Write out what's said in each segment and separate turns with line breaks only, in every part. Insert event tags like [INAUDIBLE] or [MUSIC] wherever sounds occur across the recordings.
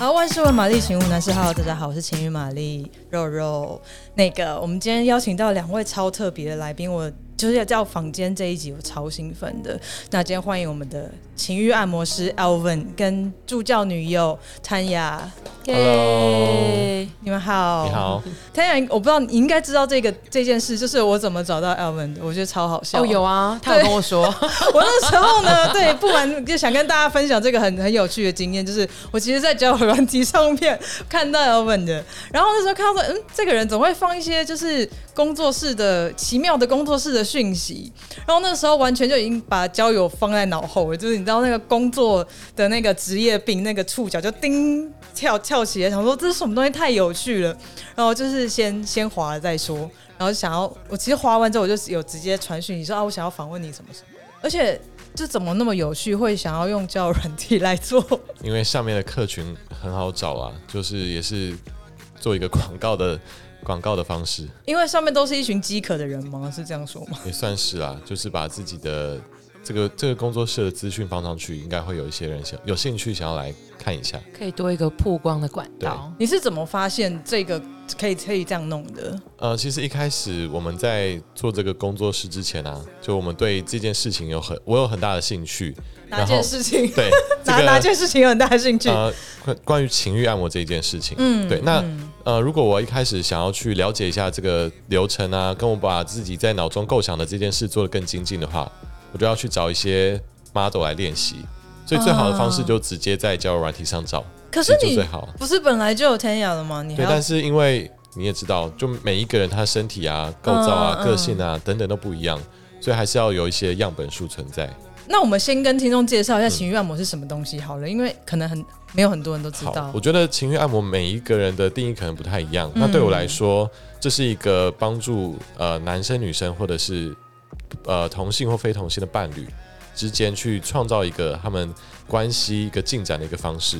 好，万事问玛丽，请问男士好，大家好，我是晴雨玛丽肉肉。那个，我们今天邀请到两位超特别的来宾，我。就是要叫房间这一集，我超兴奋的。那今天欢迎我们的情欲按摩师 Alvin 跟助教女友 Tanya。
Hello，
你们好。
你好
，Tanya，我不知道你应该知道这个这件事，就是我怎么找到 Alvin 的。我觉得超好笑。
哦，有啊，他有跟我说。[LAUGHS]
我那时候呢，[LAUGHS] 对，不瞒就想跟大家分享这个很很有趣的经验，就是我其实，在交友软体上面看到 Alvin 的，然后那时候看到说，嗯，这个人总会放一些就是工作室的奇妙的工作室的。讯息，然后那时候完全就已经把交友放在脑后了，就是你知道那个工作的那个职业病，那个触角就叮跳跳起来，想说这是什么东西太有趣了，然后就是先先滑了再说，然后想要我其实滑完之后我就有直接传讯你说啊，我想要访问你什么什么，而且这怎么那么有趣，会想要用叫软体来做？
因为上面的客群很好找啊，就是也是做一个广告的。广告的方式，
因为上面都是一群饥渴的人吗？是这样说吗？
也算是啦，就是把自己的这个这个工作室的资讯放上去，应该会有一些人想有兴趣想要来看一下，
可以多一个曝光的管道。
你是怎么发现这个可以可以这样弄的？
呃，其实一开始我们在做这个工作室之前啊，就我们对这件事情有很我有很大的兴趣。
哪件事情？
对，
哪、[LAUGHS] 这个、哪件事情有很大的兴趣？呃，
关关于情欲按摩这一件事情。嗯，对。那、嗯、呃，如果我一开始想要去了解一下这个流程啊，跟我把自己在脑中构想的这件事做得更精进的话，我就要去找一些 model 来练习。所以最好的方式就直接在交友软体上找。
可是你最好不是本来就有 Tanya 了吗？你
对，但是因为你也知道，就每一个人他身体啊、构造啊、嗯、个性啊、嗯、等等都不一样，所以还是要有一些样本数存在。
那我们先跟听众介绍一下情欲按摩是什么东西好了，嗯、因为可能很没有很多人都知道。
我觉得情欲按摩每一个人的定义可能不太一样。嗯、那对我来说，这是一个帮助呃男生女生或者是呃同性或非同性的伴侣之间去创造一个他们关系一个进展的一个方式，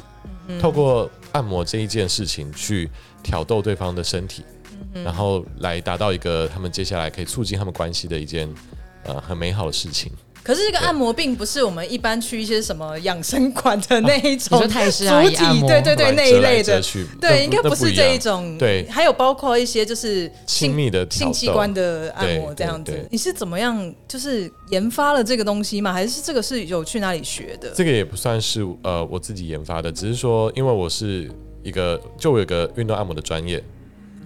嗯、透过按摩这一件事情去挑逗对方的身体，嗯、然后来达到一个他们接下来可以促进他们关系的一件呃很美好的事情。
可是这个按摩并不是我们一般去一些什么养生馆的那一种，
泰式按摩，
对对对，那一类的，对，应该不是这一种，
对，
还有包括一些就是
亲密的
性器官的按摩这样子。你是怎么样就是研发了这个东西吗？还是这个是有去哪里学的？
这个也不算是呃我自己研发的，只是说因为我是一个就我有个运动按摩的专业。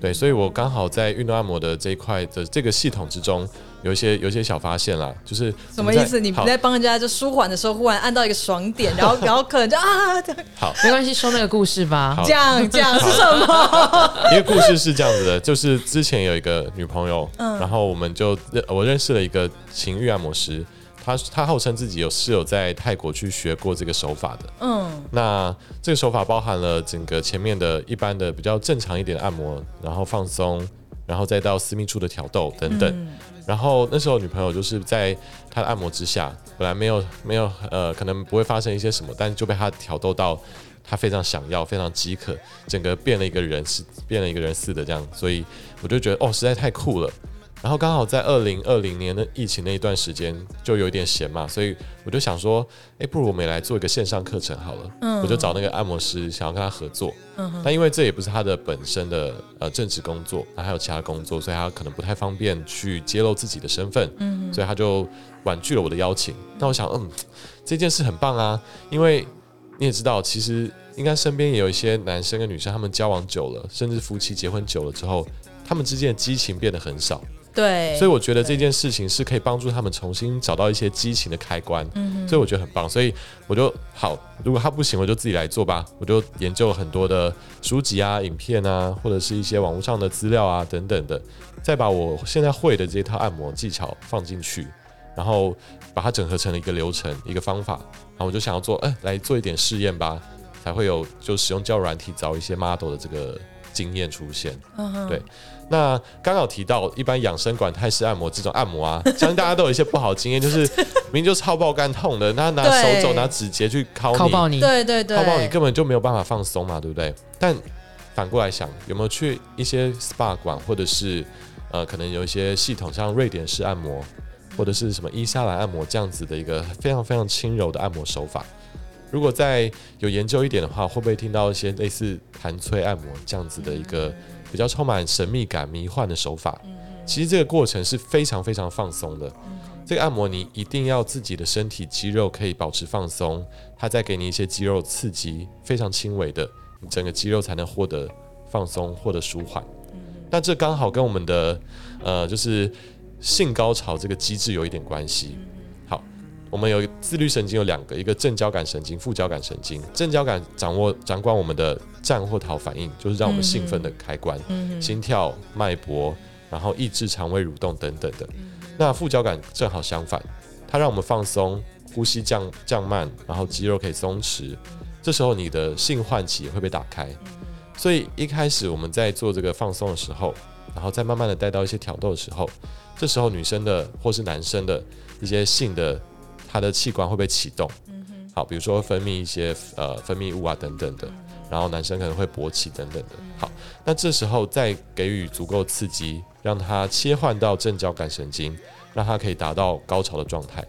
对，所以我刚好在运动按摩的这一块的这个系统之中，有一些有一些小发现啦，就是
什么意思？你在帮人家就舒缓的时候，忽然按到一个爽点，[LAUGHS] 然后然后可能就啊，
好，
没关系，说那个故事吧。
讲讲是什么？
一个故事是这样子的，就是之前有一个女朋友，嗯，然后我们就认我认识了一个情欲按摩师。他他号称自己有是有在泰国去学过这个手法的，嗯，那这个手法包含了整个前面的一般的比较正常一点的按摩，然后放松，然后再到私密处的挑逗等等，嗯、然后那时候女朋友就是在他的按摩之下，本来没有没有呃可能不会发生一些什么，但就被他挑逗到他非常想要，非常饥渴，整个变了一个人是变了一个人似的这样，所以我就觉得哦实在太酷了。然后刚好在二零二零年的疫情那一段时间，就有一点闲嘛，所以我就想说，哎，不如我们也来做一个线上课程好了。嗯，我就找那个按摩师，想要跟他合作。嗯哼，但因为这也不是他的本身的呃正职工作，他还有其他工作，所以他可能不太方便去揭露自己的身份。嗯，所以他就婉拒了我的邀请。那我想，嗯，这件事很棒啊，因为你也知道，其实应该身边也有一些男生跟女生，他们交往久了，甚至夫妻结婚久了之后，他们之间的激情变得很少。
对，
所以我觉得这件事情是可以帮助他们重新找到一些激情的开关，嗯，所以我觉得很棒，所以我就好，如果他不行，我就自己来做吧，我就研究了很多的书籍啊、影片啊，或者是一些网络上的资料啊等等的，再把我现在会的这套按摩技巧放进去，然后把它整合成了一个流程、一个方法，然后我就想要做，哎，来做一点试验吧，才会有就使用教软体找一些 model 的这个经验出现，嗯，对。那刚好提到一般养生馆、泰式按摩这种按摩啊，[LAUGHS] 相信大家都有一些不好的经验，就是 [LAUGHS] 明明就超爆干痛的，那拿手肘、拿指节去敲你，
爆你，
对对对，
敲爆你根本就没有办法放松嘛，对不对？但反过来想，有没有去一些 SPA 馆，或者是呃，可能有一些系统像瑞典式按摩，或者是什么伊莎兰按摩这样子的一个非常非常轻柔的按摩手法？如果再有研究一点的话，会不会听到一些类似弹脆按摩这样子的一个比较充满神秘感、迷幻的手法？其实这个过程是非常非常放松的。这个按摩你一定要自己的身体肌肉可以保持放松，它再给你一些肌肉刺激，非常轻微的，你整个肌肉才能获得放松，获得舒缓。那这刚好跟我们的呃，就是性高潮这个机制有一点关系。我们有自律神经有两个，一个正交感神经，副交感神经。正交感掌握掌管我们的战或逃反应，就是让我们兴奋的开关，心跳、脉搏，然后抑制肠胃蠕动等等的。嗯、那副交感正好相反，它让我们放松，呼吸降降慢，然后肌肉可以松弛。这时候你的性唤起也会被打开。所以一开始我们在做这个放松的时候，然后再慢慢的带到一些挑逗的时候，这时候女生的或是男生的一些性的。他的器官会被启动，好，比如说分泌一些呃分泌物啊等等的，然后男生可能会勃起等等的。好，那这时候再给予足够刺激，让他切换到正交感神经，让他可以达到高潮的状态。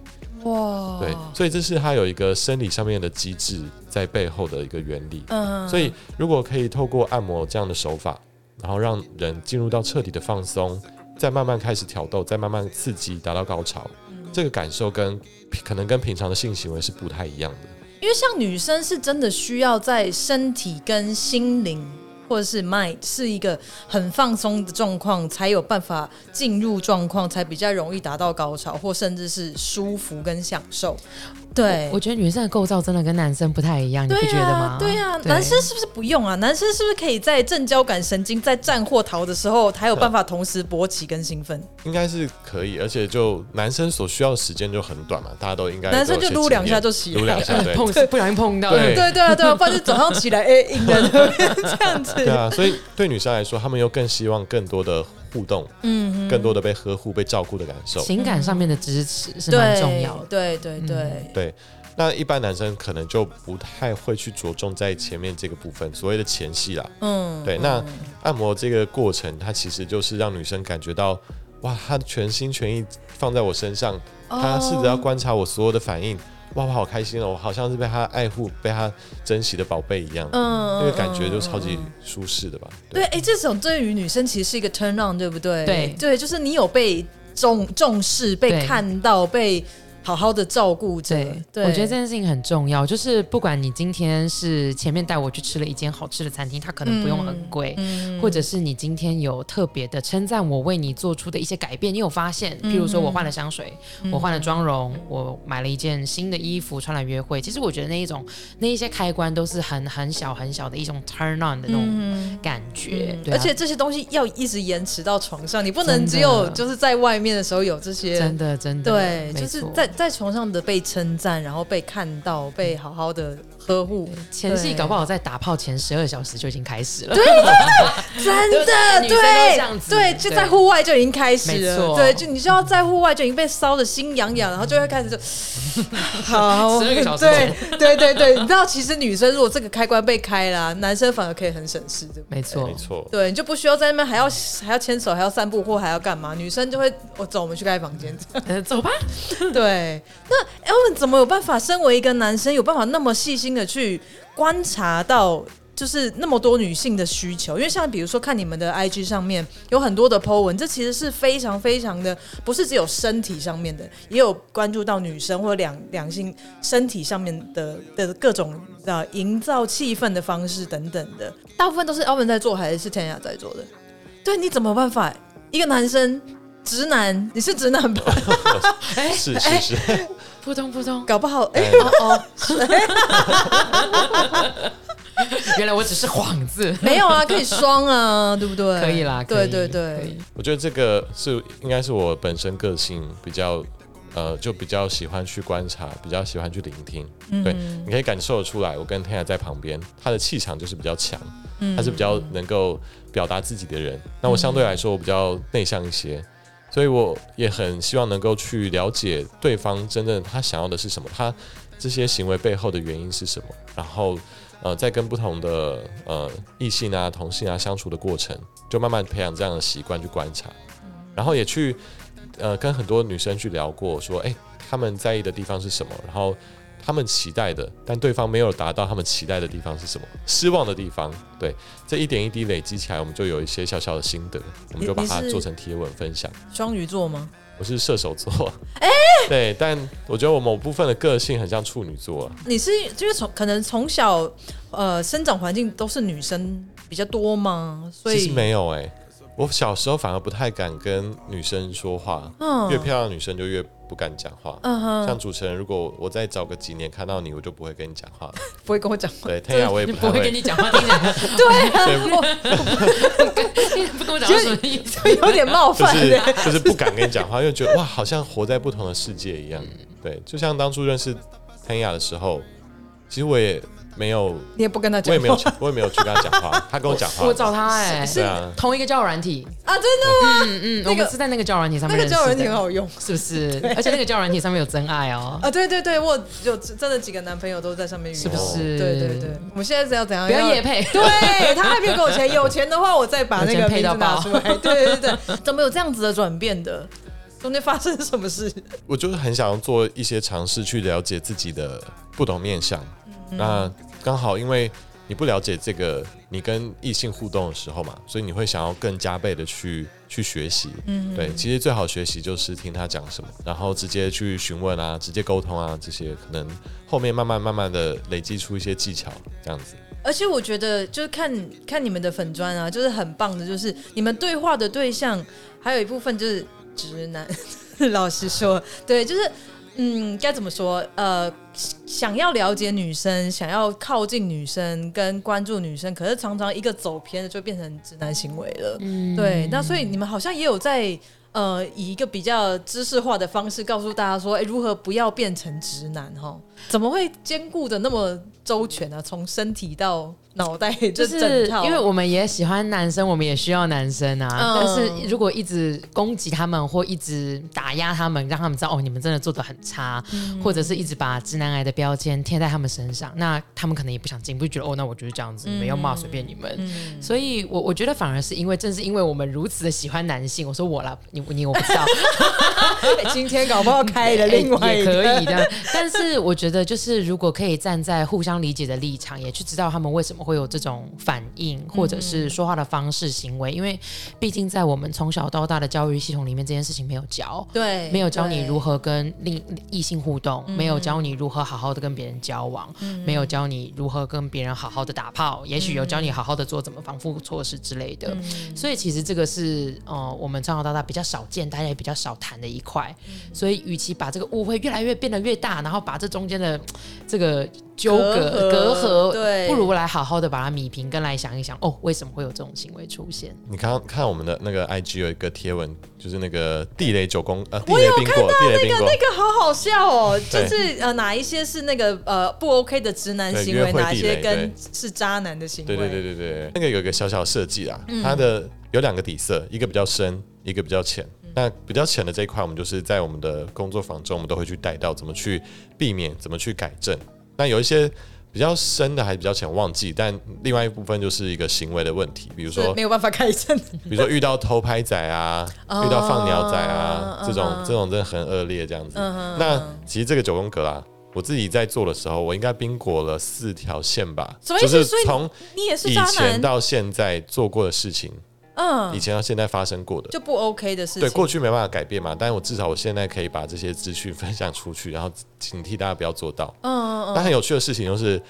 哇，对，所以这是他有一个生理上面的机制在背后的一个原理。嗯，所以如果可以透过按摩这样的手法，然后让人进入到彻底的放松，再慢慢开始挑逗，再慢慢刺激，达到高潮。这个感受跟可能跟平常的性行为是不太一样的，
因为像女生是真的需要在身体跟心灵或者是 mind 是一个很放松的状况，才有办法进入状况，才比较容易达到高潮，或甚至是舒服跟享受。对，
我觉得女生的构造真的跟男生不太一样，啊、你不觉得吗？
对呀、男生是不是不用啊？男生是不是可以在正交感神经在战或逃的时候，还有办法同时勃起跟兴奋？
应该是可以，而且就男生所需要的时间就很短嘛，大家都应该
男生就撸两下就起来，
撸两下 [LAUGHS] 对
碰不小心碰到，
对对对啊对啊，不然就早上起来哎，硬的 [LAUGHS] 这样子。
对啊，所以对女生来说，他们又更希望更多的。互动，嗯，更多的被呵护、被照顾的感受，
情感上面的支持是蛮重要的。
对对对对，嗯、
对。那一般男生可能就不太会去着重在前面这个部分，所谓的前戏啦。嗯，对。那按摩这个过程，它其实就是让女生感觉到，哇，他全心全意放在我身上，他试着要观察我所有的反应。哇，我好开心哦！我好像是被他爱护、被他珍惜的宝贝一样，嗯，那个感觉就超级舒适的吧？
对，哎，这种对于女生其实是一个 turn on，对不对？
对，
对，就是你有被重重视、被看到、被。好好的照顾着，对，
我觉得这件事情很重要。就是不管你今天是前面带我去吃了一间好吃的餐厅，它可能不用很贵，嗯、或者是你今天有特别的称赞我为你做出的一些改变，你有发现？譬如说我换了香水，嗯、我换了妆容，嗯、我买了一件新的衣服穿来约会。其实我觉得那一种那一些开关都是很很小很小的一种 turn on 的那种感觉。
而且这些东西要一直延迟到床上，你不能只有就是在外面的时候有这些。
真的真的，
对，就是在。在床上的被称赞，然后被看到，被好好的呵护，
前戏搞不好在打炮前十二小时就已经开始了。
对对对，真的对对，就在户外就已经开始了。对，就你就要在户外就已经被烧的心痒痒，然后就会开始就 [LAUGHS] 好。十二个小时。对对对对，你知道，其实女生如果这个开关被开了，男生反而可以很省事？
没错
没错。
对，你就不需要在那边还要还要牵手，还要散步或还要干嘛？女生就会我走，我们去开房间，
走吧。[LAUGHS]
对。那 Elvin 怎么有办法？身为一个男生，有办法那么细心的去观察到，就是那么多女性的需求？因为像比如说，看你们的 IG 上面有很多的 po 文，这其实是非常非常的，不是只有身体上面的，也有关注到女生或两两性身体上面的的各种的营造气氛的方式等等的。大部分都是 Alvin 在做，还是 Tanya 在做的？对，你怎么办法？一个男生。直男，你是直男吧？[LAUGHS] [LAUGHS]
哎，是是是，
扑通扑通，
搞不好哎哦哦，[LAUGHS]
原来我只是幌子，
没有啊，可以双啊，[LAUGHS] 对不对？
可以啦，
对对对。
我觉得这个是应该是我本身个性比较呃，就比较喜欢去观察，比较喜欢去聆听。对，你可以感受得出来，我跟 Tanya 在旁边，他的气场就是比较强，他是比较能够表达自己的人。那我相对来说，我比较内向一些。所以我也很希望能够去了解对方真正他想要的是什么，他这些行为背后的原因是什么，然后呃，在跟不同的呃异性啊、同性啊相处的过程，就慢慢培养这样的习惯去观察，然后也去呃跟很多女生去聊过，说，诶，他们在意的地方是什么，然后他们期待的，但对方没有达到他们期待的地方是什么？失望的地方。对，这一点一滴累积起来，我们就有一些小小的心得，我们就把它做成贴文分享。
双鱼座吗？
我是射手座。哎、欸，对，但我觉得我某部分的个性很像处女座。
你是因为从可能从小呃生长环境都是女生比较多吗？所以
其实没有哎、欸，我小时候反而不太敢跟女生说话，嗯、越漂亮的女生就越。不敢讲话，嗯哼，像主持人，如果我再找个几年看到你，我就不会跟你讲话，[LAUGHS]
不会跟我讲话。
对，天涯我也不
不会跟你讲话，听讲。[LAUGHS]
对，
不跟我讲话什么意思？
有点冒犯，
就是就是不敢跟你讲话，因为觉得哇，好像活在不同的世界一样。对，就像当初认识天涯的时候，其实我也。没有，
你也不跟他讲，
我也没有去，我也没有去跟他讲话，[LAUGHS] 他跟我讲话，
我找他哎，
是
同一个交友软体。
啊，真的吗？
嗯嗯，那个是在那个交友软体上面，
那个交友软体很好用，
是不是？[LAUGHS] 而且那个交友软体上面有真爱哦，
啊，对对对，我有真的几个男朋友都在上面遇到，
是不是？
对对对，我们现在是要怎样？
不要夜配，[LAUGHS]
对他还没有给我钱，有钱的话我再把那个配到拿出来，对对对，怎么有这样子的转变的？中间发生什么事？[LAUGHS]
我就是很想要做一些尝试，去了解自己的不同面向，那。刚好，因为你不了解这个，你跟异性互动的时候嘛，所以你会想要更加倍的去去学习。嗯，对，其实最好学习就是听他讲什么，然后直接去询问啊，直接沟通啊，这些可能后面慢慢慢慢的累积出一些技巧，这样子。
而且我觉得，就是看看你们的粉砖啊，就是很棒的，就是你们对话的对象还有一部分就是直男。[LAUGHS] 老实说，对，就是。嗯，该怎么说？呃，想要了解女生，想要靠近女生，跟关注女生，可是常常一个走偏了，就变成直男行为了。嗯，对。那所以你们好像也有在呃，以一个比较知识化的方式告诉大家说，哎，如何不要变成直男？哈，怎么会兼顾的那么周全呢？从身体到脑袋，
就是因为我们也喜欢男生，我们也需要男生啊。嗯、但是如果一直攻击他们，或一直打压他们，让他们知道哦，你们真的做的很差，嗯、或者是一直把直男癌的标签贴在他们身上，那他们可能也不想进步，觉得哦，那我就是这样子，没有骂随便你们。嗯、所以我我觉得反而是因为正是因为我们如此的喜欢男性，我说我啦，你你我不知道，[LAUGHS]
今天搞不好开了另外
也可以的。[LAUGHS] 但是我觉得就是如果可以站在互相理解的立场，也去知道他们为什么。会有这种反应，或者是说话的方式、行为，因为毕竟在我们从小到大的教育系统里面，这件事情没有教，
对，
没有教你如何跟另异性互动，没有教你如何好好的跟别人交往，没有教你如何跟别人好好的打炮，也许有教你好好的做怎么防护措施之类的。所以其实这个是呃，我们从小到大比较少见，大家也比较少谈的一块。所以，与其把这个误会越来越变得越大，然后把这中间的这个。纠葛隔阂，对，不如来好好的把它米平，跟来想一想，哦，为什么会有这种行为出现？
你刚刚看我们的那个 IG 有一个贴文，就是那个地雷九宫呃，地雷冰果，地雷宾果，
那个好好笑哦，就是呃哪一些是那个呃不 OK 的直男行为，哪一些跟是渣男的行为？
对对对对对，那个有一个小小设计啊，它的有两个底色，一个比较深，一个比较浅。那比较浅的这一块，我们就是在我们的工作坊中，我们都会去带到怎么去避免，怎么去改正。那有一些比较深的还是比较浅，忘记。但另外一部分就是一个行为的问题，比如说
没有办法改正，[LAUGHS]
比如说遇到偷拍仔啊，遇到放鸟仔啊，这种这种真的很恶劣这样子。那其实这个九宫格啊，我自己在做的时候，我应该冰果了四条线吧，就是从以前到现在做过的事情。嗯，以前到现在发生过的
就不 OK 的事情，
对，过去没办法改变嘛，但是我至少我现在可以把这些资讯分享出去，然后警惕大家不要做到。嗯嗯嗯。但很有趣的事情就是，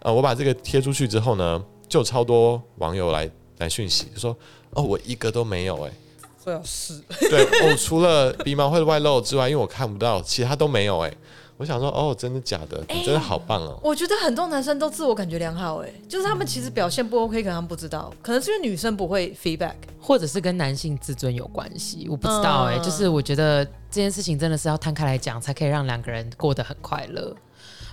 呃，我把这个贴出去之后呢，就超多网友来来讯息，就说哦，我一个都没有哎、欸。
最好是。
对，我除了鼻毛会外露之外，因为我看不到，其他都没有哎、欸。我想说，哦，真的假的？你真的好棒哦！
我觉得很多男生都自我感觉良好，哎，就是他们其实表现不 OK，可能他们不知道，可能是因为女生不会 feedback，
或者是跟男性自尊有关系，我不知道，哎，就是我觉得这件事情真的是要摊开来讲，才可以让两个人过得很快乐。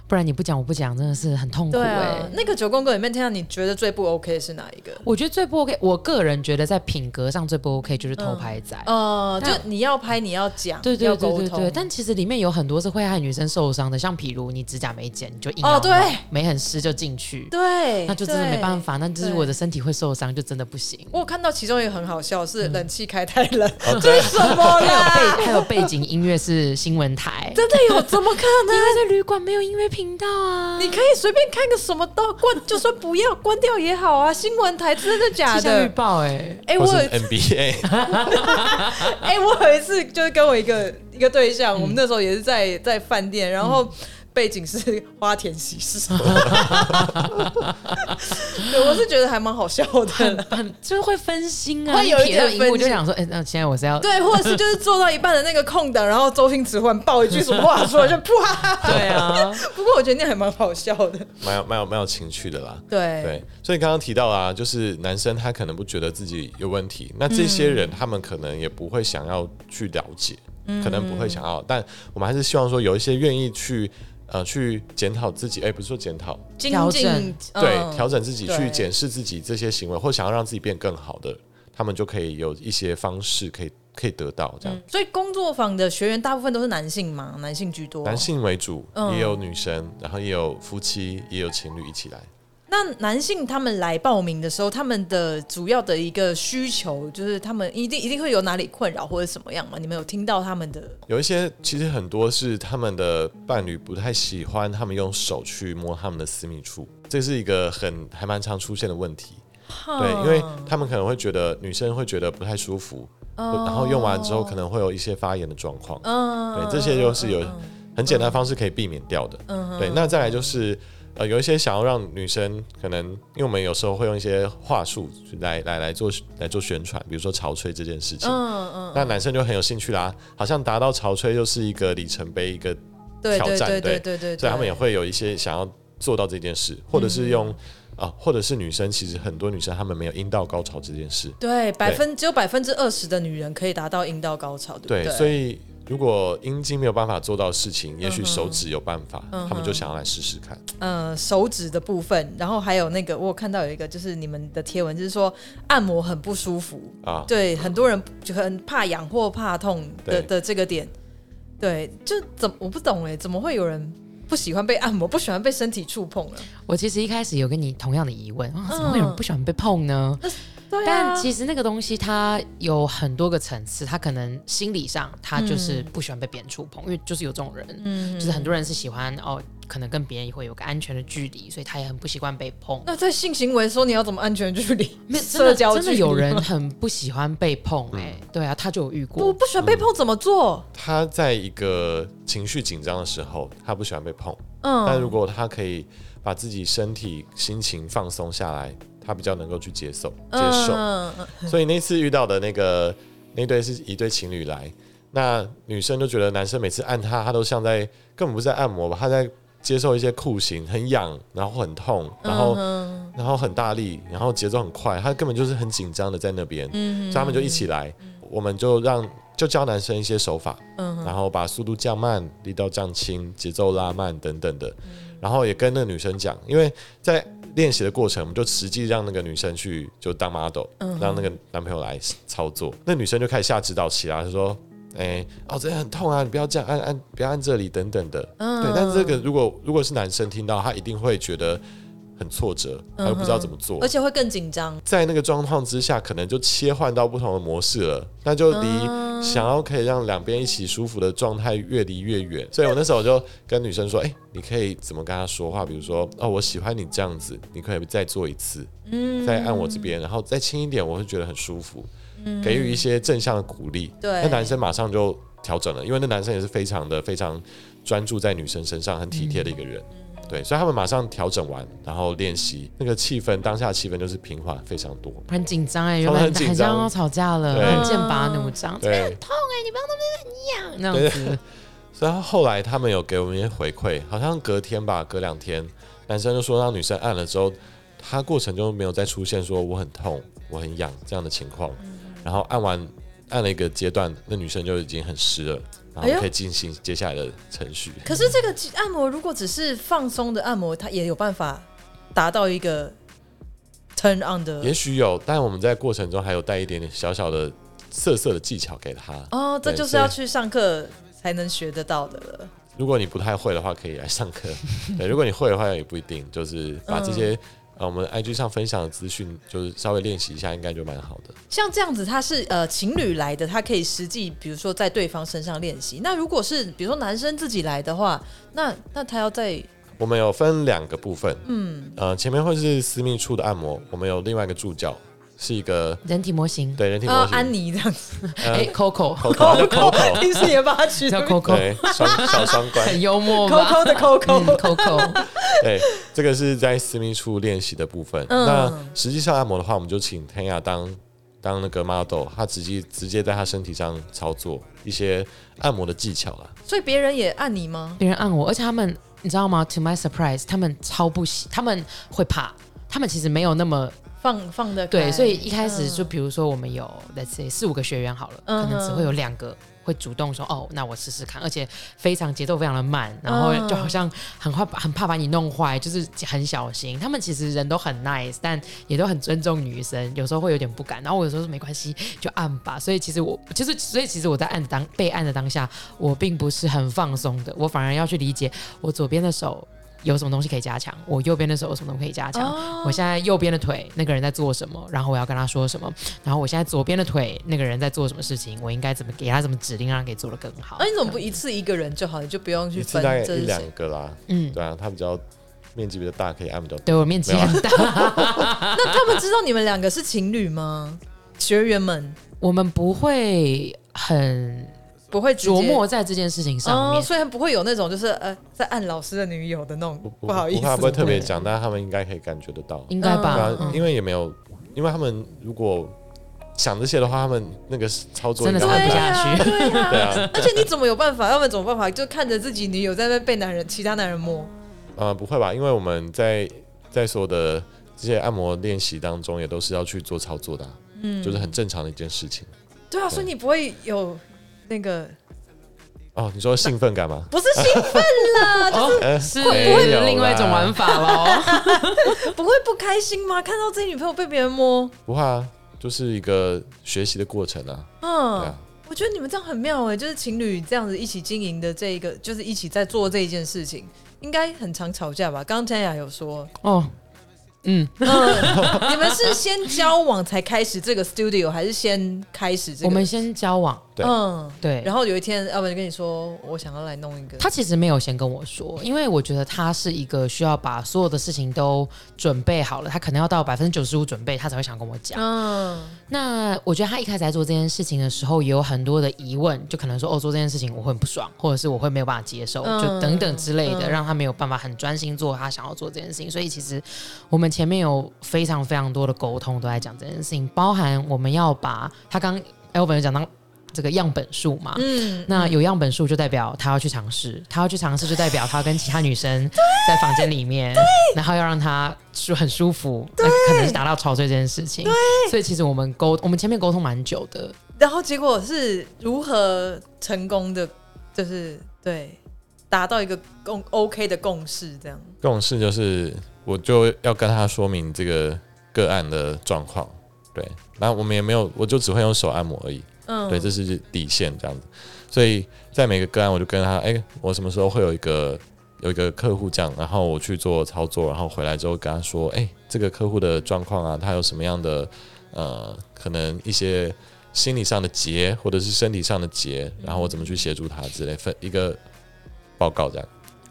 不然你不讲我不讲，真的是很痛苦哎。
那个九宫格里面，听到你觉得最不 OK 是哪一个？
我觉得最不 OK，我个人觉得在品格上最不 OK 就是偷拍仔。
哦、就你要拍，你要讲，
对对对对对。但其实里面有很多是会害女生受伤的，像譬如你指甲没剪，你就硬
哦，对，
没很湿就进去，
对，
那就真的没办法，那就是我的身体会受伤，就真的不行。
我看到其中一个很好笑，是冷气开太冷，嗯、这是什么啦？
还有背还有背景音乐是新闻台，
真的有？怎么可能？[LAUGHS]
因为在旅馆没有音乐频道啊，
你可以随便看个什么都关，就算不要关掉也好啊。新闻台真的假的？气象
预报哎
哎，我
NBA [LAUGHS]
哎，我有一次就是跟我一个一个对象，嗯、我们那时候也是在在饭店，然后。嗯背景是花田喜事，[LAUGHS] 对，我是觉得还蛮好笑的，
很很就是会分心啊，
会有一点分心，
就想说，哎、欸，那现在我是要
对，或者是就是做到一半的那个空档，然后周星驰忽然爆一句什么话出来，就啪，
对啊。[LAUGHS]
不过我觉得那还蛮好笑的，
蛮有蛮有蛮有情趣的啦。
对。
对，所以刚刚提到啊，就是男生他可能不觉得自己有问题，那这些人他们可能也不会想要去了解，嗯、可能不会想要，但我们还是希望说有一些愿意去。呃，去检讨自己，哎、欸，不是说检讨，
调整，
对，调整自己，去检视自己这些行为，或想要让自己变更好的，他们就可以有一些方式可以可以得到这样。
所以工作坊的学员大部分都是男性嘛？男性居多？
男性为主，也有女生，然后也有夫妻，也有情侣一起来。
那男性他们来报名的时候，他们的主要的一个需求就是他们一定一定会有哪里困扰或者什么样吗？你们有听到他们的？
有一些其实很多是他们的伴侣不太喜欢他们用手去摸他们的私密处，这是一个很还蛮常出现的问题。对，因为他们可能会觉得女生会觉得不太舒服，然后用完之后可能会有一些发炎的状况。嗯对，这些就是有很简单的方式可以避免掉的。嗯对，那再来就是。呃，有一些想要让女生可能，因为我们有时候会用一些话术来来来做来做宣传，比如说潮吹这件事情，嗯嗯，那男生就很有兴趣啦，好像达到潮吹就是一个里程碑，一个挑战，对对对对，所以他们也会有一些想要做到这件事，或者是用啊，或者是女生其实很多女生她们没有阴道高潮这件事，
对，百分只有百分之二十的女人可以达到阴道高潮，对，
所以。如果阴茎没有办法做到事情，也许手指有办法，嗯、他们就想要来试试看。
嗯、呃，手指的部分，然后还有那个，我有看到有一个，就是你们的贴文，就是说按摩很不舒服啊。对，很多人就很怕痒或怕痛的的这个点。对，就怎我不懂哎，怎么会有人不喜欢被按摩，不喜欢被身体触碰呢？
我其实一开始有跟你同样的疑问啊，怎么会有人不喜欢被碰呢？嗯对啊、但其实那个东西它有很多个层次，他可能心理上他就是不喜欢被别人触碰，嗯、因为就是有这种人，嗯、就是很多人是喜欢哦，可能跟别人也会有个安全的距离，所以他也很不习惯被碰。
那在性行为说你要怎么安全距离？
没社交真的有人很不喜欢被碰哎、欸，对啊，他就有遇过。
我不喜欢被碰怎么做？
嗯、他在一个情绪紧张的时候，他不喜欢被碰。嗯，但如果他可以把自己身体心情放松下来。他比较能够去接受接受，嗯、所以那次遇到的那个那对是一对情侣来，那女生就觉得男生每次按她，她都像在根本不是在按摩吧，她在接受一些酷刑，很痒，然后很痛，然后、嗯、然后很大力，然后节奏很快，她根本就是很紧张的在那边，嗯、所以他们就一起来，嗯、我们就让就教男生一些手法，嗯、然后把速度降慢，力道降轻，节奏拉慢等等的，嗯、然后也跟那个女生讲，因为在。练习的过程，我们就实际让那个女生去就当 model，嗯、让那个男朋友来操作。那女生就开始下指导棋啦，她说：“哎、欸，哦，这很痛啊，你不要这样按按，不要按这里等等的。嗯”对，但是这个如果如果是男生听到，他一定会觉得。很挫折，他又不知道怎么做，
而且会更紧张。
在那个状况之下，可能就切换到不同的模式了，那就离想要可以让两边一起舒服的状态越离越远。所以我那时候就跟女生说：“哎、欸，你可以怎么跟她说话？比如说，哦，我喜欢你这样子，你可以再做一次，嗯，再按我这边，然后再轻一点，我会觉得很舒服，嗯、给予一些正向的鼓励。对，那男生马上就调整了，因为那男生也是非常的非常专注在女生身上，很体贴的一个人。嗯”对，所以他们马上调整完，然后练习，那个气氛，当下气氛就是平缓非常多。
很紧张哎，原本很紧张。要吵架了，很剑拔弩张，这边很痛哎，你不要那边很痒那样子。[LAUGHS]
所以后来他们有给我们一些回馈，好像隔天吧，隔两天，男生就说让女生按了之后，他过程中没有再出现说我很痛、我很痒这样的情况，然后按完按了一个阶段，那女生就已经很湿了。然后可以进行接下来的程序。
可是这个按摩如果只是放松的按摩，它也有办法达到一个 turn on 的。
也许有，但我们在过程中还有带一点点小小的色色的技巧给他。
哦，这就是要去上课才能学得到的了。
如果你不太会的话，可以来上课。对，如果你会的话，也不一定。就是把这些。啊，我们 IG 上分享的资讯，就是稍微练习一下，应该就蛮好的。
像这样子，他是呃情侣来的，他可以实际，比如说在对方身上练习。那如果是比如说男生自己来的话，那那他要在
我们有分两个部分，嗯，呃，前面会是私密处的按摩，我们有另外一个助教，是一个
人体模型，
对，人体模型，
安妮这样子，
哎
，Coco，Coco，
平时也帮他取
叫 Coco，
对，双 [LAUGHS] 小双关，
很幽默
，Coco 的 Coco，Coco，[LAUGHS]
对，这个是在私密处练习的部分。那实际上按摩的话，我们就请 Tanya 当当那个 model，他直接直接在他身体上操作一些按摩的技巧了。
所以别人也按你吗？
别人按我，而且他们。你知道吗？To my surprise，他们超不喜，他们会怕，他们其实没有那么
放放的。
对，所以一开始就比如说我们有、嗯、let's say 四五个学员好了，嗯、可能只会有两个。会主动说哦，那我试试看，而且非常节奏非常的慢，然后就好像很怕很怕把你弄坏，就是很小心。他们其实人都很 nice，但也都很尊重女生，有时候会有点不敢。然后我有时候说没关系，就按吧。所以其实我其实所以其实我在按当被按的当下，我并不是很放松的，我反而要去理解我左边的手。有什么东西可以加强？我右边的手有什么东西可以加强？Oh. 我现在右边的腿那个人在做什么？然后我要跟他说什么？然后我现在左边的腿那个人在做什么事情？我应该怎么给他什么指令，让他可以做得更好？
那、啊、你怎么不一次一个人就好？你就不用去分这
一两个啦。嗯，对啊，他比较面积比较大，可以按比较多。
对我面积很大。
那他们知道你们两个是情侣吗？学员们，
我们不会很。不会琢磨在这件事情上面，
虽然、哦、不会有那种就是呃在按老师的女友的那种不，不，好意思，
他不会特别讲，但是他们应该可以感觉得到，
应该吧？
因为也没有，因为他们如果想这些的话，他们那个操作
真的是按不下去，
对啊，[LAUGHS] 而且你怎么有办法？他们怎么办法？就看着自己女友在那被男人、其他男人摸？
呃，不会吧？因为我们在在所有的这些按摩练习当中，也都是要去做操作的、啊，嗯，就是很正常的一件事情。
对啊，对所以你不会有那个。
哦，你说兴奋感吗？
不是兴奋啦，[LAUGHS] 就是会不会
有另外一种玩法喽？[LAUGHS]
不会不开心吗？看到自己女朋友被别人摸？
不会啊，就是一个学习的过程啊。
嗯，啊，我觉得你们这样很妙哎，就是情侣这样子一起经营的这一个，就是一起在做这一件事情，应该很常吵架吧？刚刚 Tanya 有说哦。嗯，你们是先交往才开始这个 studio，还是先开始这个？
我们先交往，
对，
嗯，对。
然后有一天，要不然就跟你说，我想要来弄一个。
他其实没有先跟我说，因为我觉得他是一个需要把所有的事情都准备好了，他可能要到百分之九十五准备，他才会想跟我讲。嗯，那我觉得他一开始在做这件事情的时候，也有很多的疑问，就可能说，哦，做这件事情我会很不爽，或者是我会没有办法接受，就等等之类的，让他没有办法很专心做他想要做这件事情。所以其实我们前面有。非常非常多的沟通都在讲这件事情，包含我们要把他刚哎，我本来讲到这个样本数嘛，嗯，那有样本数就代表他要去尝试，他要去尝试就代表他要跟其他女生在房间里面，然后要让他舒很舒服，那可能是达到潮醉这件事情，对，所以其实我们沟我们前面沟通蛮久的，
然后结果是如何成功的，就是对达到一个共 OK 的共识，这样。
共识就是。我就要跟他说明这个个案的状况，对，然后我们也没有，我就只会用手按摩而已，嗯，对，这是底线这样子，所以在每个个案，我就跟他，哎，我什么时候会有一个有一个客户这样，然后我去做操作，然后回来之后跟他说，哎，这个客户的状况啊，他有什么样的呃，可能一些心理上的结或者是身体上的结，然后我怎么去协助他之类分一个报告这样。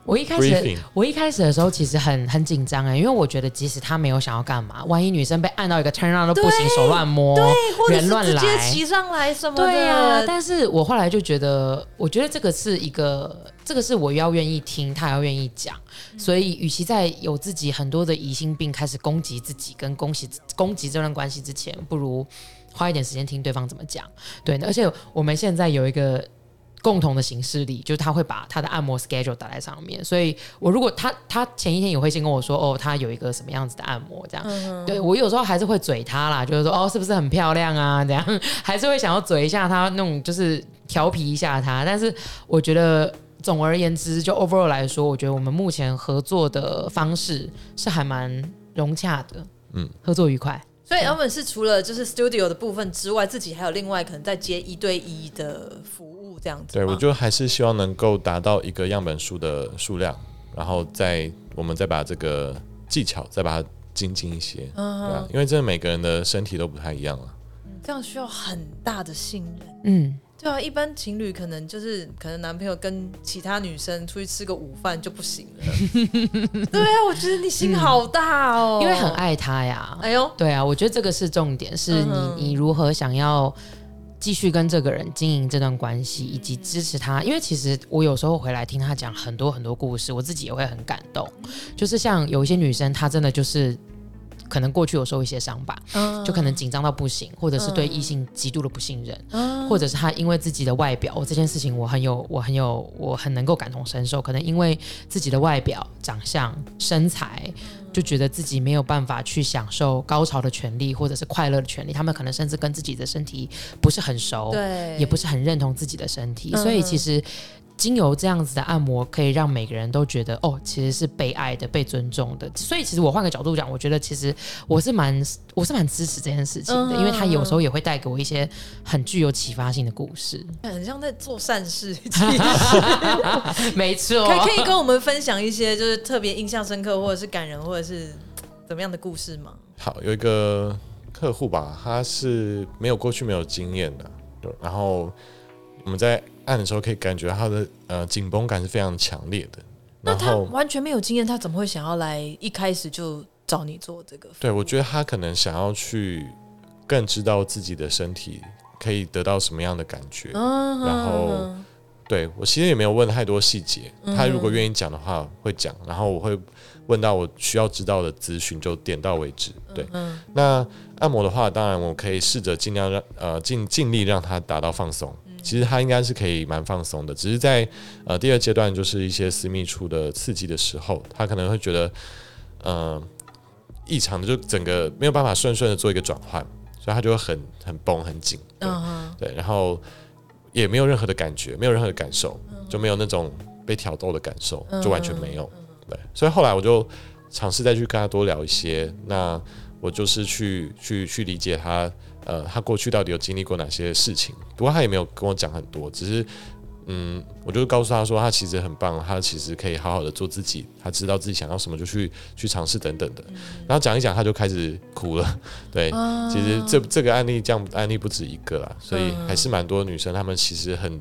我一开始，我一开始的时候其实很很紧张哎，因为我觉得即使他没有想要干嘛，万一女生被按到一个 turn on 都不行，手乱摸，
对，
人乱来，
直接骑上来什么的。
对啊，但是我后来就觉得，我觉得这个是一个，这个是我要愿意听，他要愿意讲。所以，与其在有自己很多的疑心病开始攻击自己跟攻击攻击这段关系之前，不如花一点时间听对方怎么讲。对，而且我们现在有一个。共同的行事历，就是他会把他的按摩 schedule 打在上面，所以我如果他他前一天也会先跟我说，哦，他有一个什么样子的按摩这样，嗯、对我有时候还是会嘴他啦，就是说，哦，是不是很漂亮啊？这样还是会想要嘴一下他，那种就是调皮一下他。但是我觉得总而言之，就 overall 来说，我觉得我们目前合作的方式是还蛮融洽的，嗯，合作愉快。
所以 Elvin 是除了就是 studio 的部分之外，自己还有另外可能在接一对一的服务这样子。
对，我就还是希望能够达到一个样本数的数量，然后再我们再把这个技巧再把它精进一些，嗯、对啊，因为真的每个人的身体都不太一样啊。
这样需要很大的信任。
嗯，
对啊，一般情侣可能就是可能男朋友跟其他女生出去吃个午饭就不行了。[LAUGHS] 对啊，我觉得你心好大哦，
因为很爱他呀。哎呦，对啊，我觉得这个是重点，是你你如何想要继续跟这个人经营这段关系，以及支持他。因为其实我有时候回来听他讲很多很多故事，我自己也会很感动。就是像有一些女生，她真的就是。可能过去有受一些伤吧，嗯、就可能紧张到不行，或者是对异性极度的不信任，嗯、或者是他因为自己的外表，我这件事情我很有，我很有，我很能够感同身受。可能因为自己的外表、长相、身材，就觉得自己没有办法去享受高潮的权利，或者是快乐的权利。他们可能甚至跟自己的身体不是很熟，对，也不是很认同自己的身体，嗯、所以其实。经由这样子的按摩，可以让每个人都觉得哦，其实是被爱的、被尊重的。所以，其实我换个角度讲，我觉得其实我是蛮，我是蛮支持这件事情的，嗯、因为他有时候也会带给我一些很具有启发性的故事，
很像在做善事。[LAUGHS]
没错，
可可以跟我们分享一些就是特别印象深刻，或者是感人，或者是怎么样的故事吗？
好，有一个客户吧，他是没有过去没有经验的，然后我们在。按的时候可以感觉他的呃紧绷感是非常强烈的。
那他完全没有经验，他怎么会想要来一开始就找你做这个？
对，我觉得他可能想要去更知道自己的身体可以得到什么样的感觉。嗯、然后，对我其实也没有问太多细节。嗯、他如果愿意讲的话会讲，然后我会问到我需要知道的资讯就点到为止。对，嗯、那按摩的话，当然我可以试着尽量让呃尽尽力让他达到放松。其实他应该是可以蛮放松的，只是在呃第二阶段，就是一些私密处的刺激的时候，他可能会觉得嗯异常的，就整个没有办法顺顺的做一个转换，所以他就会很很绷很紧，对，uh huh. 对，然后也没有任何的感觉，没有任何的感受，就没有那种被挑逗的感受，就完全没有，对，所以后来我就尝试再去跟他多聊一些，那我就是去去去理解他。呃，他过去到底有经历过哪些事情？不过他也没有跟我讲很多，只是，嗯，我就告诉他说，他其实很棒，他其实可以好好的做自己，他知道自己想要什么就去去尝试等等的。然后讲一讲，他就开始哭了。[LAUGHS] 对，其实这这个案例这样案例不止一个啦，所以还是蛮多女生，她们其实很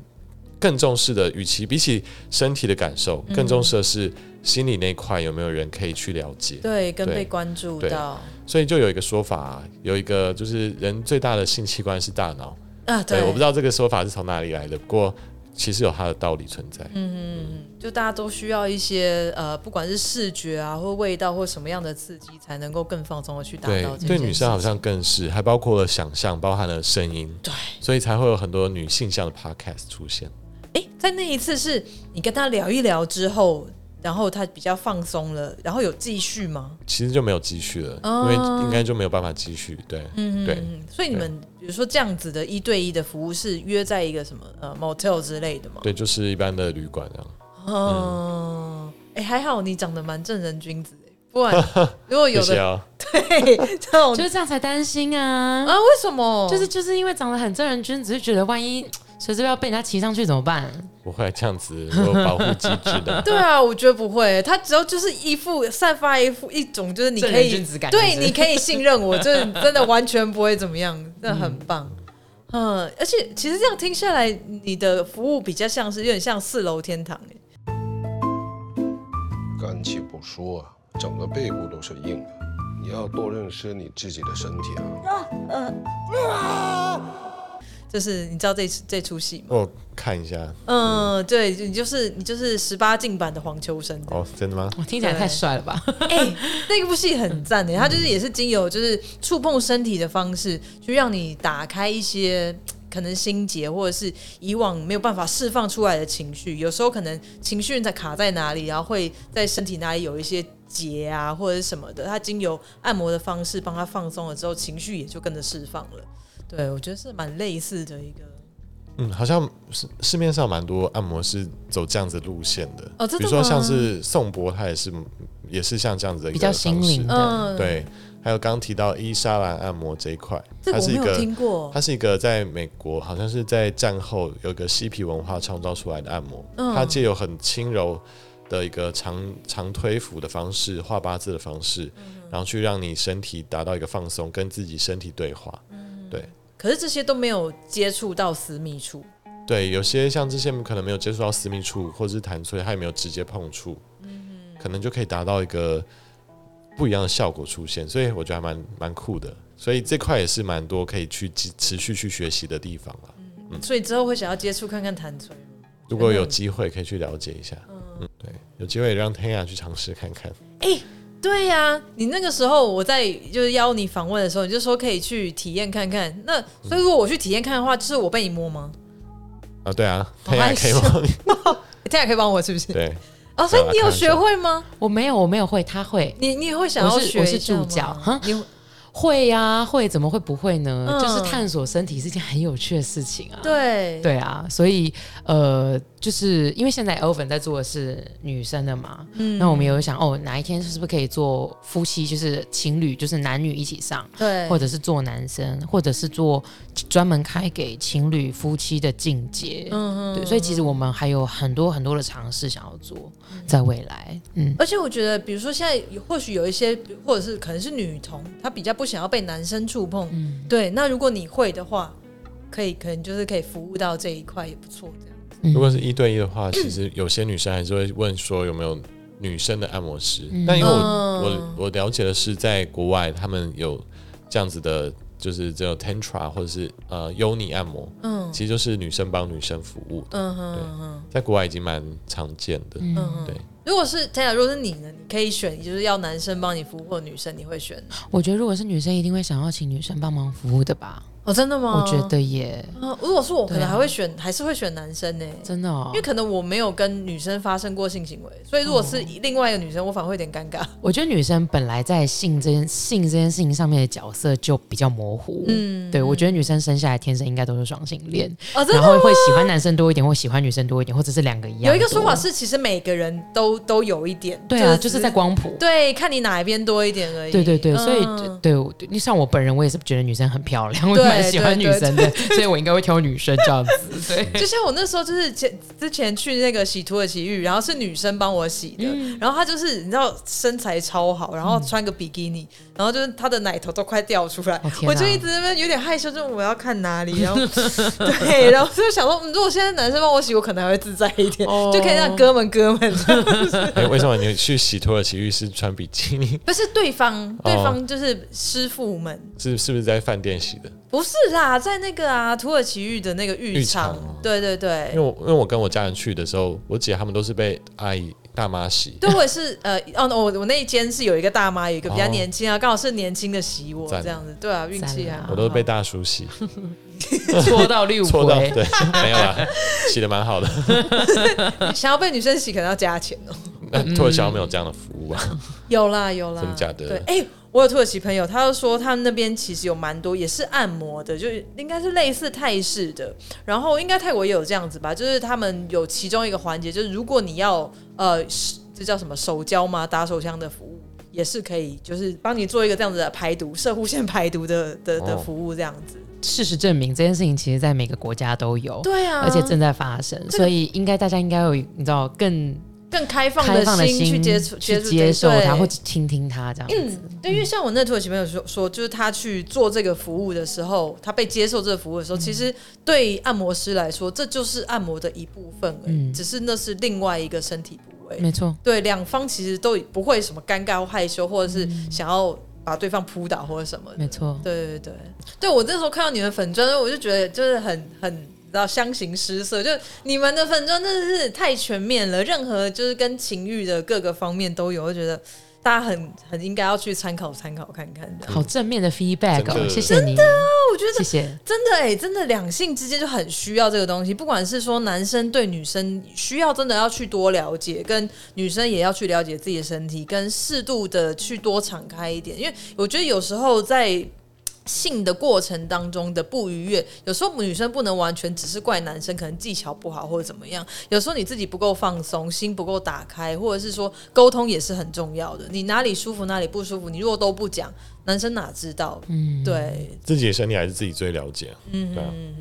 更重视的，与其比起身体的感受，更重视的是。心理那块有没有人可以去了解？
对，跟被关注到。
所以就有一个说法，有一个就是人最大的性器官是大脑
啊。对，
对，我不知道这个说法是从哪里来的，不过其实有它的道理存在。
嗯嗯，就大家都需要一些呃，不管是视觉啊，或味道，或什么样的刺激，才能够更放松的去达到。
对，对女生好像更是，还包括了想象，包含了声音。
对，
所以才会有很多女性向的 podcast 出现。
哎，在那一次是你跟他聊一聊之后。然后他比较放松了，然后有继续吗？
其实就没有继续了，哦、因为应该就没有办法继续。对，嗯对。
所以你们比如说这样子的一对一的服务是约在一个什么呃 motel 之类的吗？
对，就是一般的旅馆这样。
哦，哎、嗯，还好你长得蛮正人君子哎，不然 [LAUGHS] 如果有的 [LAUGHS] 对这种
就是这样才担心啊
啊？为什么？
就是就是因为长得很正人君子，就觉得万一。随时要被人家骑上去怎么办？
不会这样子有保护机制的。[LAUGHS]
对啊，我觉得不会。他只要就是一副散发一副一种就是你可以
君子感，
对，你可以信任我，就是真的完全不会怎么样，真的很棒。嗯，嗯，而且其实这样听下来，你的服务比较像是有点像四楼天堂哎。
干气不说，整个背部都是硬的，你要多认识你自己的身体啊。啊，嗯。
啊就是你知道这这出戏吗？
我看一下。
嗯，对，你就是你就是十八禁版的黄秋生。
哦，真的吗？
我听起来太帅了吧！[LAUGHS]
哎、欸，那部戏很赞的，它就是也是经由就是触碰身体的方式，去让你打开一些 [TSK] 可能心结，或者是以往没有办法释放出来的情绪。有时候可能情绪在卡在哪里，然后会在身体哪里有一些结啊，或者是什么的。它经由按摩的方式帮他放松了之后，情绪也就跟着释放了。对，我觉得是蛮类似的一个，
嗯，好像市市面上蛮多按摩是走这样子路线的，
哦，
比如说像是宋博，他也是也是像这样子的一个方式，比较心灵的，对。还有刚刚提到伊莎兰按摩这一块，
它是一个，
它是一个在美国，好像是在战后有一个嬉皮文化创造出来的按摩，嗯、它借有很轻柔的一个长长推扶的方式，画八字的方式，嗯、然后去让你身体达到一个放松，跟自己身体对话，嗯、对。
可是这些都没有接触到私密处，
对，有些像这些可能没有接触到私密处或者是弹吹，它也没有直接碰触，可能就可以达到一个不一样的效果出现，所以我觉得还蛮蛮酷的。所以这块也是蛮多可以去持续去学习的地方了。
嗯，所以之后会想要接触看看弹吹吗？
如果有机会可以去了解一下。嗯，对，有机会让 Tanya 去尝试看看。
哎、欸，对呀、啊，你那个时候我在就是邀你访问的时候，你就说可以去体验看看。那所以如果我去体验看的话，就是我被你摸吗？
啊，对啊，Tanya 可以帮你
，Tanya 可以帮我 [LAUGHS] 是不是？
对。
哦，所以你有学会吗？
我没有，我没有会，他会。
你你也会想要学？
我是助教哈。[LAUGHS] 你会呀、啊，会怎么会不会呢？嗯、就是探索身体是件很有趣的事情啊。
对。
对啊，所以呃。就是因为现在 Elvin 在做的是女生的嘛，嗯，那我们有想哦，哪一天是不是可以做夫妻，就是情侣，就是男女一起上，
对，
或者是做男生，或者是做专门开给情侣夫妻的境界，嗯嗯，对，所以其实我们还有很多很多的尝试想要做，在未来，嗯，
而且我觉得，比如说现在或许有一些，或者是可能是女童，她比较不想要被男生触碰，嗯，对，那如果你会的话，可以可能就是可以服务到这一块也不错，这样。
如果是一对一的话，[CLEARS THROAT] 其实有些女生还是会问说有没有女生的按摩师。嗯、但因为我我我了解的是，在国外他们有这样子的，就是这种 Tantra 或者是呃 Yoni 按摩，嗯，其实就是女生帮女生服务的，嗯哼，对，在国外已经蛮常见的，嗯哼，对。
如果是天雅如果是你呢？你可以选，就是要男生帮你服务，或女生你会选？
我觉得如果是女生，一定会想要请女生帮忙服务的吧。
哦，真的吗？
我觉得也。
如果是我，可能还会选，还是会选男生呢。
真的，哦，
因为可能我没有跟女生发生过性行为，所以如果是另外一个女生，我反而会有点尴尬。
我觉得女生本来在性这件性这件事情上面的角色就比较模糊。嗯，对，我觉得女生生下来天生应该都是双性恋，然后会喜欢男生多一点，或喜欢女生多一点，或者是两个一样。
有一个说法是，其实每个人都都有一点。
对啊，就是在光谱。
对，看你哪一边多一点而已。
对对对，所以对，你像我本人，我也是觉得女生很漂亮，蛮喜欢女生的。[LAUGHS] 所以我应该会挑女生这样子，对。
就像我那时候就是前之前去那个洗土耳其浴，然后是女生帮我洗的，嗯、然后她就是你知道身材超好，然后穿个比基尼，嗯、然后就是她的奶头都快掉出来，哦、我就一直在那边有点害羞，就我要看哪里，[LAUGHS] 然后对，然后就想说，如果现在男生帮我洗，我可能还会自在一点，哦、就可以让哥们哥们。[LAUGHS]
哎、欸，为什么你去洗土耳其浴是穿比基尼？
不是对方，对方就是师傅们，
是是不是在饭店洗的？
不是啦，在那个啊土耳其浴的那个浴场，浴场对对对。
因为我因为我跟我家人去的时候，我姐他们都是被阿姨大妈洗。
对，我也是呃哦，我我那一间是有一个大妈，有一个比较年轻啊，刚、哦、好是年轻的洗我这样子。对啊，运气啊。
我都是被大叔洗，[LAUGHS]
搓到六 [LAUGHS] 搓到
对，没有啦，[LAUGHS] 洗的蛮好的。
想要被女生洗，可能要加钱哦。
那土耳其没有这样的服务啊？
有啦有啦，
真的假的？
对，哎。我有土耳其朋友，他就说他们那边其实有蛮多也是按摩的，就应该是类似泰式的。然后应该泰国也有这样子吧，就是他们有其中一个环节，就是如果你要呃，这叫什么手交吗？打手枪的服务也是可以，就是帮你做一个这样子的排毒、射护腺排毒的的的服务这样子。
事实证明，这件事情其实在每个国家都有，
对啊，
而且正在发生，这个、所以应该大家应该有你知道更。
更开放的心去接触、
去接受他，或者倾听他这样子。
嗯，对，因为像我那土耳其朋友说说，就是他去做这个服务的时候，他被接受这个服务的时候，其实对按摩师来说，这就是按摩的一部分而已，只是那是另外一个身体部位。
没错，
对，两方其实都不会什么尴尬或害羞，或者是想要把对方扑倒或者什么。
没错，
对对对，对我那时候看到你的粉砖，我就觉得就是很很。然后相形失色，就你们的粉妆真的是太全面了，任何就是跟情欲的各个方面都有，我觉得大家很很应该要去参考参考看看。
好正面的 feedback，哦，谢谢你。
真的啊，我觉得
谢谢。
真的哎，真的两性之间就很需要这个东西，不管是说男生对女生需要真的要去多了解，跟女生也要去了解自己的身体，跟适度的去多敞开一点，因为我觉得有时候在。性的过程当中的不愉悦，有时候女生不能完全只是怪男生，可能技巧不好或者怎么样。有时候你自己不够放松，心不够打开，或者是说沟通也是很重要的。你哪里舒服哪里不舒服，你如果都不讲，男生哪知道？嗯，对，
自己的身体还是自己最了解。嗯嗯嗯。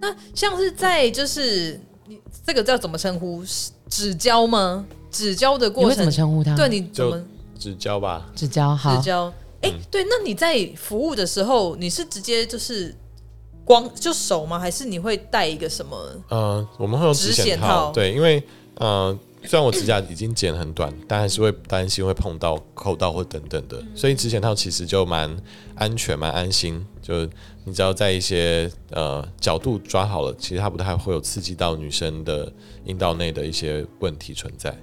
那像是在就是你这个叫怎么称呼？指交吗？指交的过程
怎么称呼他？
对，你怎么
指交吧？
指交好。
指交。哎，对，那你在服务的时候，你是直接就是光就手吗？还是你会带一个什么？
呃，我们会用指显套，对，因为呃，虽然我指甲已经剪很短，但还是会担心会碰到、扣到或等等的，所以指显套其实就蛮安全、蛮安心。就你只要在一些呃角度抓好了，其实它不太会有刺激到女生的阴道内的一些问题存在，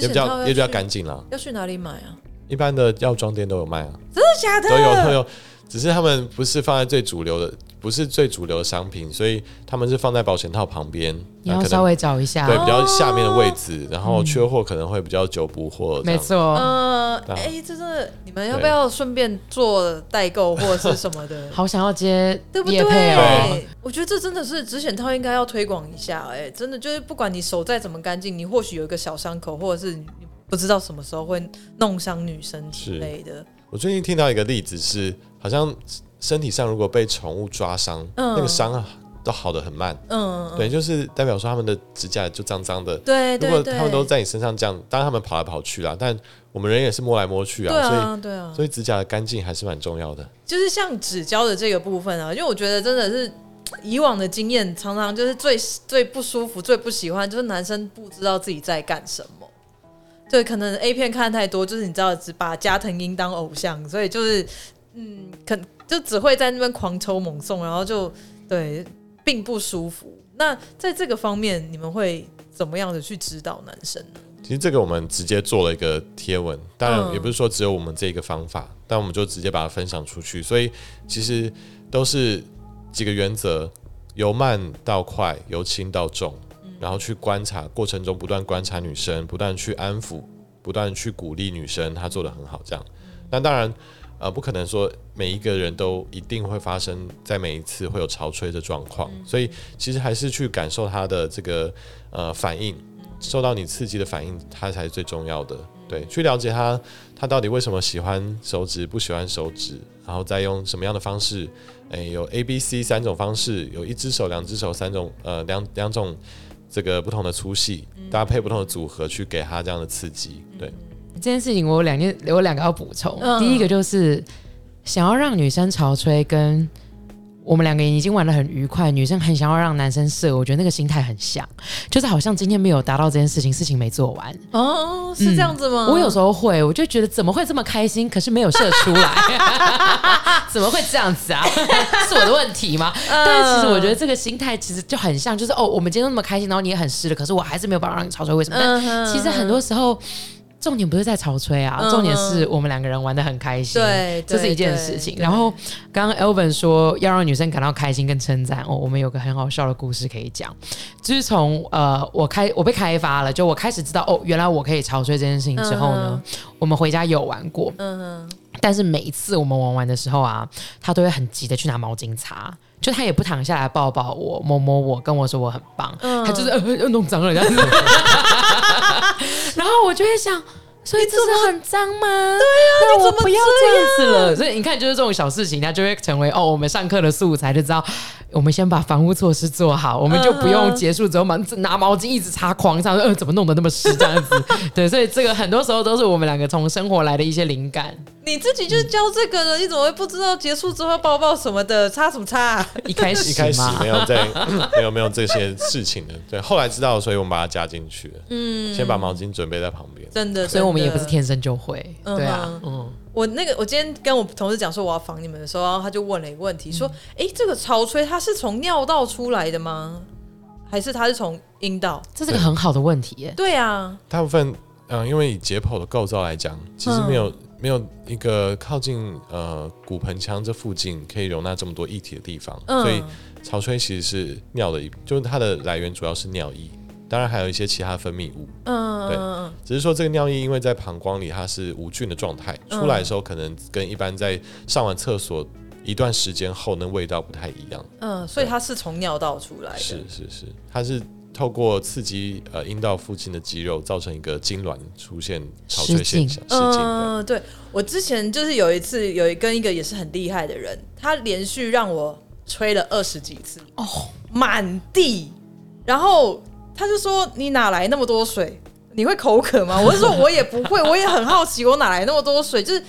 也比较也比较干净啦。
要去哪里买啊？
一般的药妆店都有卖啊，
真的假的？
都有都有，只是他们不是放在最主流的。不是最主流的商品，所以他们是放在保险套旁边。
你要稍微找一下，
对，比较下面的位置，然后缺货可能会比较久补货。
没错，
呃，哎，这是你们要不要顺便做代购或者是什么的？[LAUGHS]
好想要接，
对不对？我觉得这真的是指显套应该要推广一下。哎，真的就是不管你手再怎么干净，你或许有一个小伤口，或者是你不知道什么时候会弄伤女生之类的。
我最近听到一个例子是，好像。身体上如果被宠物抓伤，嗯、那个伤啊都好的很慢。嗯，对，就是代表说他们的指甲就脏脏的。
对，
如果他们都在你身上这样，当然他们跑来跑去啦，但我们人也是摸来摸去啊。对啊，所以对啊，所以指甲的干净还是蛮重要的。
就是像指胶的这个部分啊，因为我觉得真的是以往的经验，常常就是最最不舒服、最不喜欢，就是男生不知道自己在干什么。对，可能 A 片看太多，就是你知道，只把加藤鹰当偶像，所以就是嗯，可。就只会在那边狂抽猛送，然后就对，并不舒服。那在这个方面，你们会怎么样的去指导男生呢？
其实这个我们直接做了一个贴文，当然也不是说只有我们这一个方法，嗯、但我们就直接把它分享出去。所以其实都是几个原则：由慢到快，由轻到重，然后去观察过程中不断观察女生，不断去安抚，不断去鼓励女生，她做的很好。这样，那当然。呃，不可能说每一个人都一定会发生在每一次会有潮吹的状况，嗯、所以其实还是去感受她的这个呃反应，受到你刺激的反应，他才是最重要的。对，去了解他，他到底为什么喜欢手指，不喜欢手指，然后再用什么样的方式，诶、欸，有 A、B、C 三种方式，有一只手、两只手三种，呃，两两种这个不同的粗细，搭配不同的组合去给他这样的刺激，对。
这件事情我有两件，我有两个要补充。嗯、第一个就是想要让女生潮吹，跟我们两个人已经玩的很愉快，女生很想要让男生射，我觉得那个心态很像，就是好像今天没有达到这件事情，事情没做完。
哦，是这样子吗？
嗯、我有时候会，我就觉得怎么会这么开心，可是没有射出来，[LAUGHS] 怎么会这样子啊？[LAUGHS] 是我的问题吗？嗯、但是其实我觉得这个心态其实就很像，就是哦，我们今天那么开心，然后你也很湿了，可是我还是没有办法让你潮吹，为什么？其实很多时候。重点不是在潮吹啊，重点是我们两个人玩的很开心，对，这是一件事情。然后刚刚 Elvin 说要让女生感到开心跟称赞哦，我们有个很好笑的故事可以讲，就是从呃我开我被开发了，就我开始知道哦，原来我可以潮吹这件事情之后呢，我们回家有玩过，嗯，但是每一次我们玩完的时候啊，他都会很急的去拿毛巾擦，就他也不躺下来抱抱我，摸摸我，跟我说我很棒，他就是呃又弄脏了。[LAUGHS] 然后我就会想，所以这是很脏吗？对啊，那我不要这样子了。所以你看，就是这种小事情，它就会成为哦，我们上课的素材，就知道我们先把防护措施做好，我们就不用结束之后嘛，拿毛巾一直擦狂上，呃，怎么弄得那么湿这样子？[LAUGHS] 对，所以这个很多时候都是我们两个从生活来的一些灵感。
你自己就是教这个的，你怎么会不知道结束之后要抱抱什么的？擦什么擦啊？[LAUGHS]
一开始
一开始没有在，没有没有这些事情的。对，后来知道，所以我们把它加进去了。嗯，先把毛巾准备在旁边。
真的，
所以我们也不是天生就会。对啊，嗯。
我那个，我今天跟我同事讲说我要防你们的时候，然后他就问了一个问题，说：“哎，这个潮吹它是从尿道出来的吗？还是它是从阴道？”
这是个很好的问题耶。
对啊，
大部分嗯，因为以解剖的构造来讲，其实没有。没有一个靠近呃骨盆腔这附近可以容纳这么多液体的地方，嗯、所以潮吹其实是尿的一，就是它的来源主要是尿液，当然还有一些其他分泌物。嗯，对，只是说这个尿液因为在膀胱里它是无菌的状态，出来的时候可能跟一般在上完厕所一段时间后那味道不太一样。嗯，
所以它是从尿道出来的。
是是是，它是。透过刺激呃阴道附近的肌肉，造成一个痉挛出现潮吹现象。
嗯，对，我之前就是有一次有一跟一个也是很厉害的人，他连续让我吹了二十几次哦，满地，然后他就说：“你哪来那么多水？你会口渴吗？”我是说：“我也不会，我也很好奇，我哪来那么多水？就是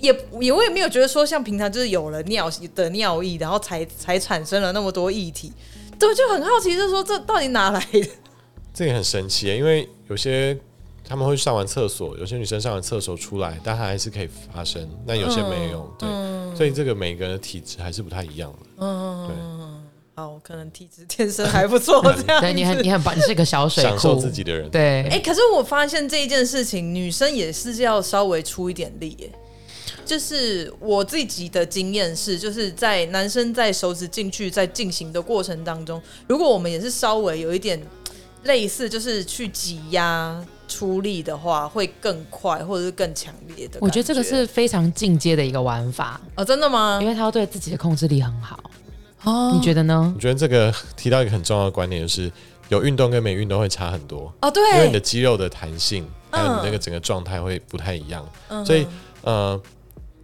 也也我也没有觉得说像平常就是有了尿的尿意，然后才才产生了那么多液体，对，就很好奇，就是说这到底哪来的？[LAUGHS]
这也很神奇，因为有些他们会上完厕所，有些女生上完厕所出来，但她还是可以发生，那有些没有，嗯、对，嗯、所以这个每个人的体质还是不太一样的，嗯，对。
好，可能体质天生还不错，[LAUGHS] 这样
对你很你很棒，你是个小水库，
享受自己的人。
对，
哎，可是我发现这一件事情，女生也是要稍微出一点力，哎，就是我自己的经验是，就是在男生在手指进去在进行的过程当中，如果我们也是稍微有一点类似，就是去挤压出力的话，会更快或者是更强烈的。
我觉得这个是非常进阶的一个玩法
哦，真的吗？
因为他要对自己的控制力很好。哦，你觉得呢？
我觉得这个提到一个很重要的观点，就是有运动跟没运动会差很多
哦。对，
因为你的肌肉的弹性还有你那个整个状态会不太一样。嗯，所以呃，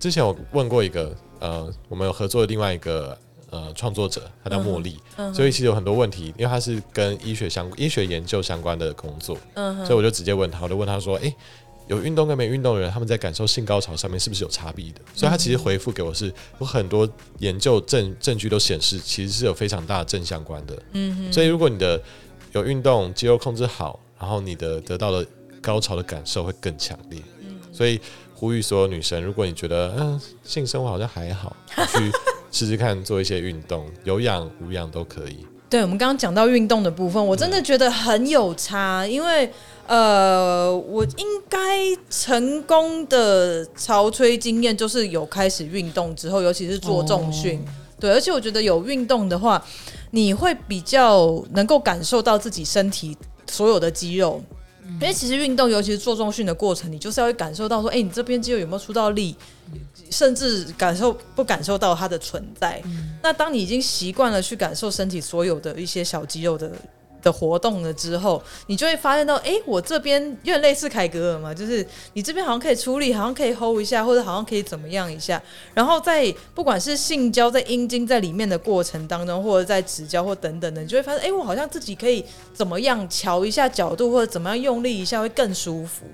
之前我问过一个呃，我们有合作的另外一个呃创作者，他叫茉莉。嗯，所以其实有很多问题，因为他是跟医学相医学研究相关的工作。嗯，所以我就直接问他，我就问他说：“哎。”有运动跟没运动的人，他们在感受性高潮上面是不是有差别的？所以他其实回复给我是有很多研究证证据都显示，其实是有非常大的正相关的。嗯哼。所以如果你的有运动，肌肉控制好，然后你的得到的高潮的感受会更强烈。嗯。所以呼吁所有女生，如果你觉得嗯性生活好像还好，去试试看做一些运动，有氧无氧都可以。
对，我们刚刚讲到运动的部分，我真的觉得很有差，因为呃，我应该成功的潮吹经验就是有开始运动之后，尤其是做重训，哦、对，而且我觉得有运动的话，你会比较能够感受到自己身体所有的肌肉，嗯、因为其实运动，尤其是做重训的过程，你就是要会感受到说，哎，你这边肌肉有没有出到力？甚至感受不感受到它的存在。嗯、那当你已经习惯了去感受身体所有的一些小肌肉的的活动了之后，你就会发现到，哎、欸，我这边有点类似凯格尔嘛，就是你这边好像可以出力，好像可以 hold 一下，或者好像可以怎么样一下。然后在不管是性交在阴茎在里面的过程当中，或者在直交或等等的，你就会发现，哎、欸，我好像自己可以怎么样调一下角度，或者怎么样用力一下会更舒服。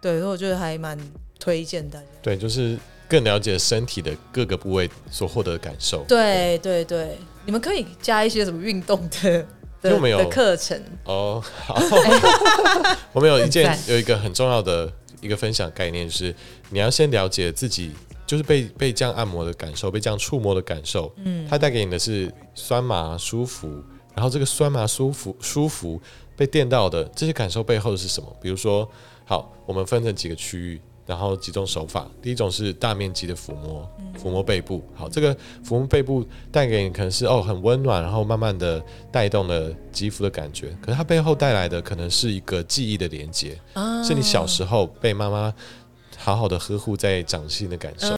对，所以我觉得还蛮推荐大家。
对，就是。更了解身体的各个部位所获得的感受。
对对对，你们可以加一些什么运动的的的课程
哦。好，[LAUGHS] 我们有一件有一个很重要的一个分享概念，就是你要先了解自己，就是被被这样按摩的感受，被这样触摸的感受。嗯，它带给你的是酸麻舒服，然后这个酸麻舒服舒服被电到的这些感受背后是什么？比如说，好，我们分成几个区域。然后几种手法，第一种是大面积的抚摸，抚摸背部。好，这个抚摸背部带给你可能是哦很温暖，然后慢慢的带动了肌肤的感觉。可是它背后带来的可能是一个记忆的连接，是你小时候被妈妈好好的呵护在掌心的感受。